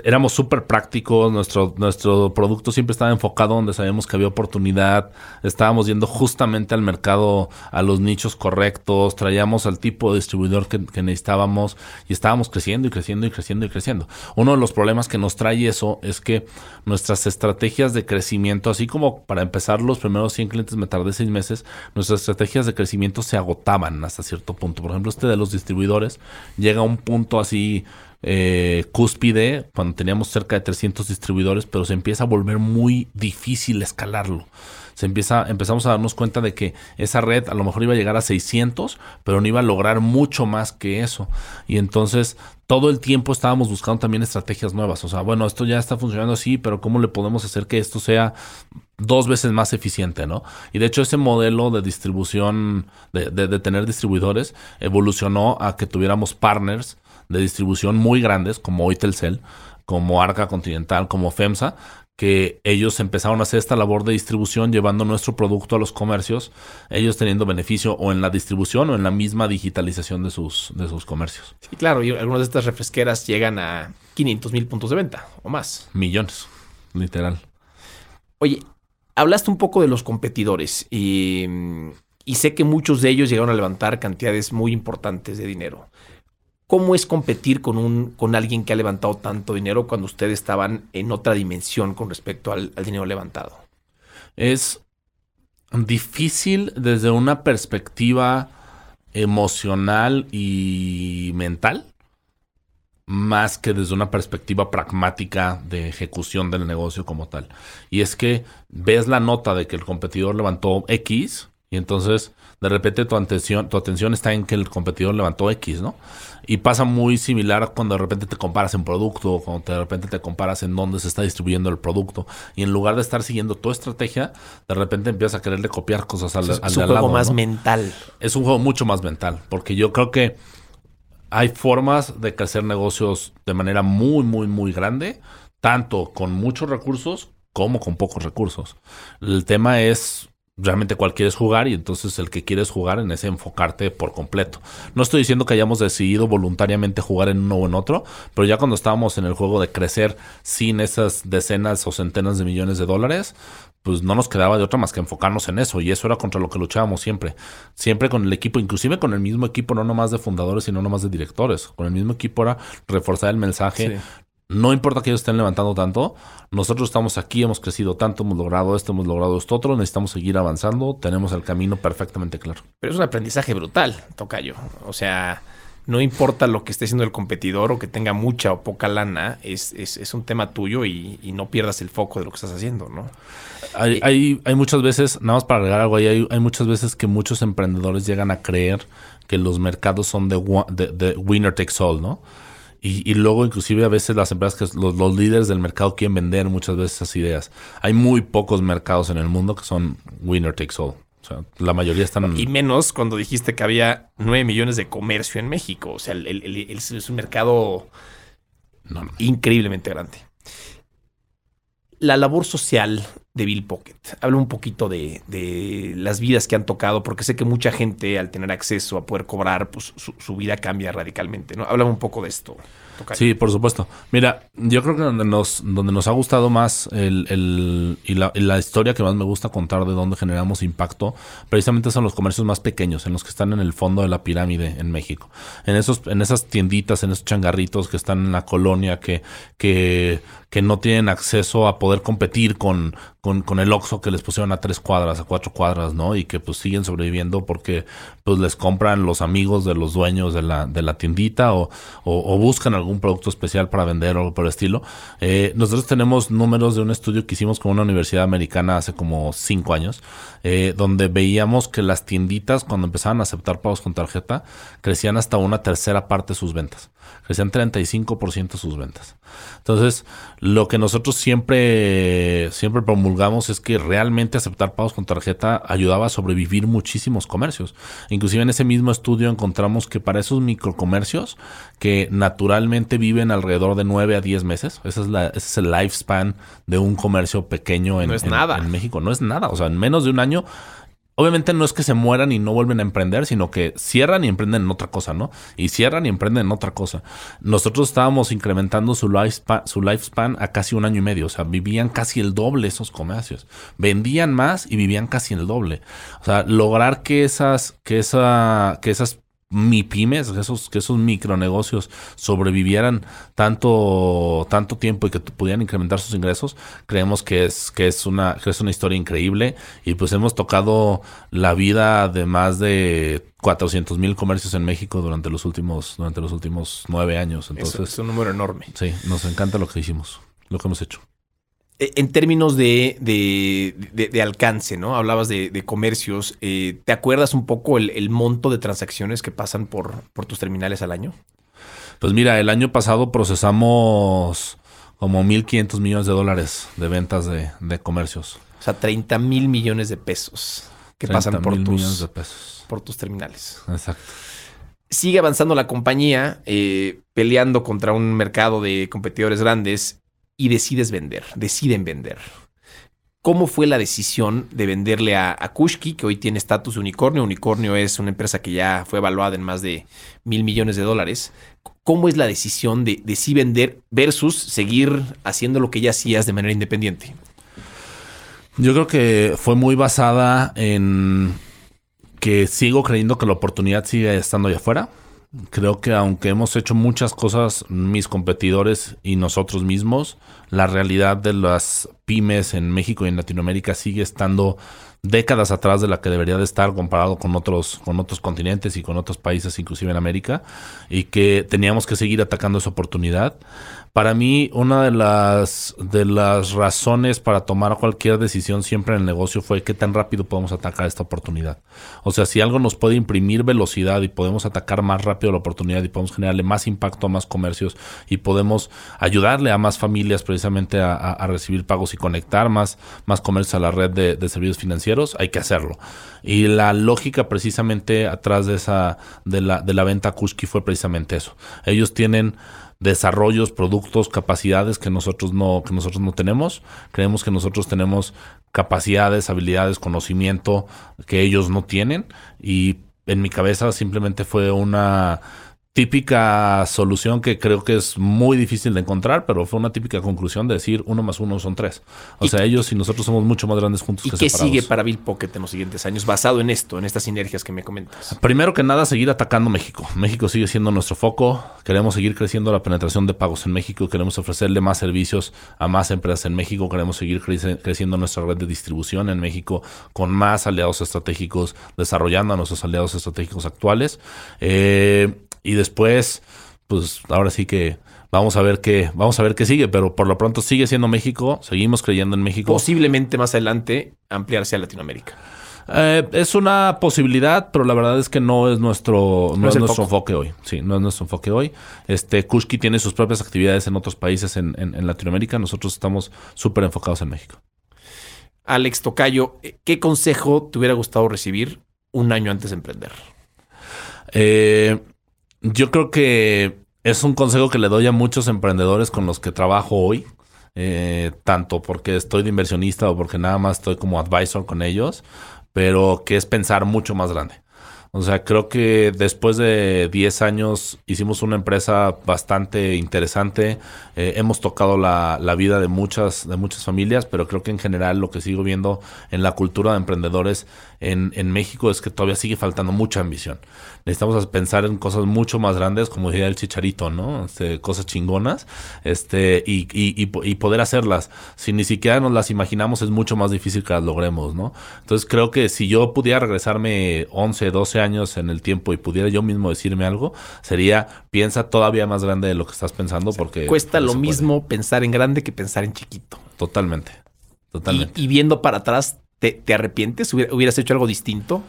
éramos súper prácticos, nuestro, nuestro producto siempre estaba enfocado donde sabíamos que había oportunidad, estábamos yendo justamente al mercado, a los nichos correctos, traíamos al tipo de distribuidor que, necesitábamos y estábamos creciendo y creciendo y creciendo y creciendo. Uno de los problemas que nos trae eso es que nuestras estrategias de crecimiento, así como para empezar los primeros 100 clientes me tardé 6 meses, nuestras estrategias de crecimiento se agotaban hasta cierto punto. Por ejemplo, este de los distribuidores llega a un punto así eh, cúspide cuando teníamos cerca de 300 distribuidores, pero se empieza a volver muy difícil escalarlo. Se empieza, empezamos a darnos cuenta de que esa red a lo mejor iba a llegar a 600, pero no iba a lograr mucho más que eso. Y entonces todo el tiempo estábamos buscando también estrategias nuevas. O sea, bueno, esto ya está funcionando así, pero ¿cómo le podemos hacer que esto sea dos veces más eficiente, ¿no? Y de hecho ese modelo de distribución, de, de tener distribuidores, evolucionó a que tuviéramos partners de distribución muy grandes como hoy como Arca Continental, como FEMSA, que ellos empezaron a hacer esta labor de distribución llevando nuestro producto a los comercios, ellos teniendo beneficio o en la distribución o en la misma digitalización de sus, de sus comercios. Sí, claro, y algunas de estas refresqueras llegan a 500 mil puntos de venta o más. Millones, literal. Oye, hablaste un poco de los competidores y, y sé que muchos de ellos llegaron a levantar cantidades muy importantes de dinero. ¿Cómo es competir con, un, con alguien que ha levantado tanto dinero cuando ustedes estaban en otra dimensión con respecto al, dinero levantado? Es difícil desde una perspectiva emocional y mental, más que desde una perspectiva pragmática de ejecución del negocio como tal. Y es que ves la nota de que el competidor levantó X y entonces de repente tu atención, tu atención está en que el competidor levantó X, ¿no? Y pasa muy similar cuando de repente te comparas en producto, o cuando de repente te comparas en dónde se está distribuyendo el producto. Y en lugar de estar siguiendo tu estrategia, de repente empiezas a quererle copiar cosas al, es, un juego más mental. Es un juego mucho más mental, porque yo creo que hay formas de crecer negocios de manera muy, muy, muy grande, tanto con muchos recursos como con pocos recursos. El tema es realmente cuál quieres jugar y entonces el que quieres jugar en ese enfocarte por completo. No estoy diciendo que hayamos decidido voluntariamente jugar en uno o en otro, pero ya cuando estábamos en el juego de crecer sin esas decenas o centenas de millones de dólares, pues no nos quedaba de otra más que enfocarnos en eso y eso era contra lo que luchábamos siempre. Siempre con el equipo, inclusive con el mismo equipo, no nomás de fundadores, sino nomás de directores. Con el mismo equipo era reforzar el mensaje, no importa que ellos estén levantando tanto, nosotros estamos aquí, hemos crecido tanto, hemos logrado esto, hemos logrado esto otro, necesitamos seguir avanzando, tenemos el camino perfectamente claro. Pero es un aprendizaje brutal, Tocayo. O sea, no importa lo que esté haciendo el competidor o que tenga mucha o poca lana, es, es, un tema tuyo y, no pierdas el foco de lo que estás haciendo, ¿no? Hay, hay, hay muchas veces, nada más para agregar algo ahí, hay, hay, muchas veces que muchos emprendedores llegan a creer que los mercados son de, de winner takes all, ¿no? Y, luego inclusive a veces las empresas que los, los, líderes del mercado quieren vender muchas veces esas ideas. Hay muy pocos mercados en el mundo que son winner takes all. O sea, la mayoría están... Y menos cuando dijiste que había 9 millones de comercio en México. O sea, es un mercado increíblemente grande. La labor social de Bill Pocket. Habla un poquito de, las vidas que han tocado, porque sé que mucha gente al tener acceso a poder cobrar, pues su, vida cambia radicalmente, ¿no? Habla un poco de esto. Sí, por supuesto. Mira, yo creo que donde nos, donde nos ha gustado más el, y, la, historia que más me gusta contar de dónde generamos impacto, precisamente son los comercios más pequeños, en los que están en el fondo de la pirámide en México. En esos, en esas tienditas, en esos changarritos que están en la colonia, que, que, que no tienen acceso a poder competir con, con, con el Oxxo que les pusieron a tres cuadras, a cuatro cuadras, ¿no? Y que pues siguen sobreviviendo porque pues les compran los amigos de los dueños de la, de la tiendita o, o, buscan algún producto especial para vender o por el estilo. Eh, nosotros tenemos números de un estudio que hicimos con una universidad americana hace como cinco años, eh, donde veíamos que las tienditas cuando empezaban a aceptar pagos con tarjeta crecían hasta una tercera parte de sus ventas. Crecían 35% sus ventas. Entonces, lo que nosotros siempre, siempre promulgamos es que realmente aceptar pagos con tarjeta ayudaba a sobrevivir muchísimos comercios. Inclusive en ese mismo estudio encontramos que para esos microcomercios que naturalmente viven alrededor de 9 a 10 meses, ese es, la, ese es el lifespan de un comercio pequeño en, en México. No es nada. O sea, en menos de un año obviamente no es que se mueran y no vuelven a emprender, sino que cierran y emprenden en otra cosa, ¿no? Y cierran y emprenden en otra cosa. Nosotros estábamos incrementando su lifespan, su lifespan a casi un año y medio, o sea, vivían casi el doble esos comercios. Vendían más y vivían casi el doble. O sea, lograr que esas, que esa, que esas mi pymes, esos, que esos micronegocios sobrevivieran tanto, tanto tiempo y que pudieran incrementar sus ingresos, creemos que es, que es una, que es una historia increíble. Y pues hemos tocado la vida de más de 400 mil comercios en México durante los últimos, durante los últimos nueve años. Entonces, es un número enorme. Sí, nos encanta lo que hicimos, lo que hemos hecho. Eh, en términos de, de, alcance, ¿no? Hablabas de, comercios. Eh, ¿Te acuerdas un poco el, monto de transacciones que pasan por, por tus terminales al año? Pues mira, el año pasado procesamos como 1.500 millones de dólares de ventas de, comercios. O sea, 30 mil millones de pesos que pasan por tus, de pesos. por tus terminales. Exacto. Sigue avanzando la compañía, eh, peleando contra un mercado de competidores grandes y decides vender, deciden vender. ¿Cómo fue la decisión de venderle a, Kushki, que hoy tiene estatus de unicornio? Unicornio es una empresa que ya fue evaluada en más de mil millones de dólares. ¿Cómo es la decisión de, de sí vender versus seguir haciendo lo que ya hacías de manera independiente? Yo creo que fue muy basada en que sigo creyendo que la oportunidad sigue estando allá afuera Creo que aunque hemos hecho muchas cosas, mis competidores y nosotros mismos, la realidad de las pymes en México y en Latinoamérica sigue estando décadas atrás de la que debería de estar comparado con otros, con otros continentes y con otros países, inclusive en América, y que teníamos que seguir atacando esa oportunidad. Para mí, una de las, de las razones para tomar cualquier decisión siempre en el negocio fue qué tan rápido podemos atacar esta oportunidad. O sea, si algo nos puede imprimir velocidad y podemos atacar más rápido la oportunidad y podemos generarle más impacto a más comercios y podemos ayudarle a más familias precisamente a, recibir pagos y conectar más, más comercios a la red de, de, servicios financieros, hay que hacerlo. Y la lógica precisamente atrás de esa, de la, de la venta Kushki fue precisamente eso. Ellos tienen desarrollos, productos, capacidades que nosotros no, que nosotros no tenemos. Creemos que nosotros tenemos capacidades, habilidades, conocimiento que ellos no tienen. Y en mi cabeza simplemente fue una típica solución que creo que es muy difícil de encontrar, pero fue una típica conclusión de decir uno más uno son tres. O sea, ellos y nosotros somos mucho más grandes juntos. ¿Y qué sigue para Bill Pocket en los siguientes años basado en esto, en estas sinergias que me comentas? Primero que nada, seguir atacando México. México sigue siendo nuestro foco. Queremos seguir creciendo la penetración de pagos en México. Queremos ofrecerle más servicios a más empresas en México. Queremos seguir creciendo nuestra red de distribución en México con más aliados estratégicos, desarrollando a nuestros aliados estratégicos actuales. Eh, y después, pues ahora sí que vamos a ver qué, vamos a ver qué sigue, pero por lo pronto sigue siendo México, seguimos creyendo en México. Posiblemente más adelante ampliarse a Latinoamérica. Eh, es una posibilidad, pero la verdad es que no es nuestro, no, es, nuestro enfoque hoy. Sí, no es nuestro enfoque hoy. Este, Kushki tiene sus propias actividades en otros países en, en Latinoamérica. Nosotros estamos súper enfocados en México. Alex Tocayo, ¿qué consejo te hubiera gustado recibir un año antes de emprender? Eh, yo creo que es un consejo que le doy a muchos emprendedores con los que trabajo hoy, eh, tanto porque estoy de inversionista o porque nada más estoy como advisor con ellos, pero que es pensar mucho más grande. O sea, creo que después de 10 años hicimos una empresa bastante interesante. Eh, hemos tocado la, la, vida de muchas, de muchas familias, pero creo que en general lo que sigo viendo en la cultura de emprendedores en, en México es que todavía sigue faltando mucha ambición necesitamos pensar en cosas mucho más grandes, como decía el chicharito, ¿no? Este, cosas chingonas, este, y, y, y, poder hacerlas. Si ni siquiera nos las imaginamos, es mucho más difícil que las logremos, ¿no? Entonces creo que si yo pudiera regresarme 11, 12 años en el tiempo y pudiera yo mismo decirme algo, sería piensa todavía más grande de lo que estás pensando porque... Cuesta lo mismo pensar en grande que pensar en chiquito. Totalmente. Totalmente. Y, viendo para atrás, ¿te, te arrepientes? ¿Hubieras hecho algo distinto?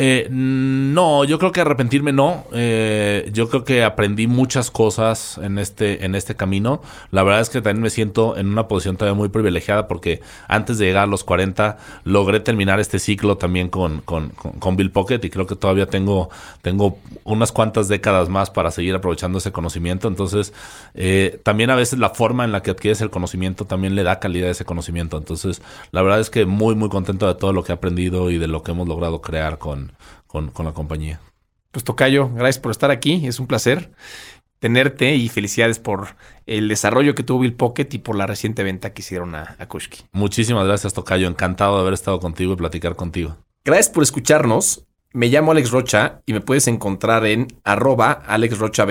Eh, no, yo creo que arrepentirme no. Eh, yo creo que aprendí muchas cosas en este, en este camino. La verdad es que también me siento en una posición todavía muy privilegiada porque antes de llegar a los 40 logré terminar este ciclo también con, con, Bill Pocket y creo que todavía tengo, tengo unas cuantas décadas más para seguir aprovechando ese conocimiento. Entonces, eh, también a veces la forma en la que adquieres el conocimiento también le da calidad a ese conocimiento. Entonces, la verdad es que muy, muy contento de todo lo que he aprendido y de lo que hemos logrado crear con, con, la compañía. Pues Tocayo, gracias por estar aquí. Es un placer tenerte y felicidades por el desarrollo que tuvo Bill Pocket y por la reciente venta que hicieron a, a Kushki. Muchísimas gracias, Tocayo. Encantado de haber estado contigo y platicar contigo. Gracias por escucharnos. Me llamo Alex Rocha y me puedes encontrar en arroba alexrochab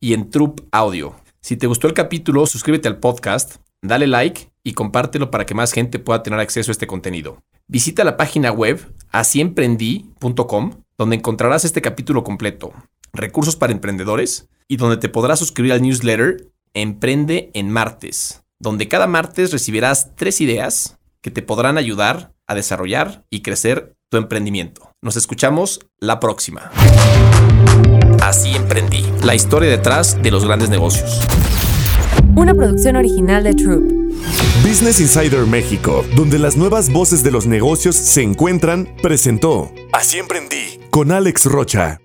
y en Troop Audio. Si te gustó el capítulo, suscríbete al podcast, dale like y compártelo para que más gente pueda tener acceso a este contenido. Visita la página web asiemprendí.com donde encontrarás este capítulo completo, recursos para emprendedores y donde te podrás suscribir al newsletter Emprende en Martes, donde cada martes recibirás tres ideas que te podrán ayudar a desarrollar y crecer tu emprendimiento. Nos escuchamos la próxima. Así emprendí. La historia detrás de los grandes negocios. Una producción original de Troop. Business Insider México, donde las nuevas voces de los negocios se encuentran, presentó Así emprendí con Alex Rocha.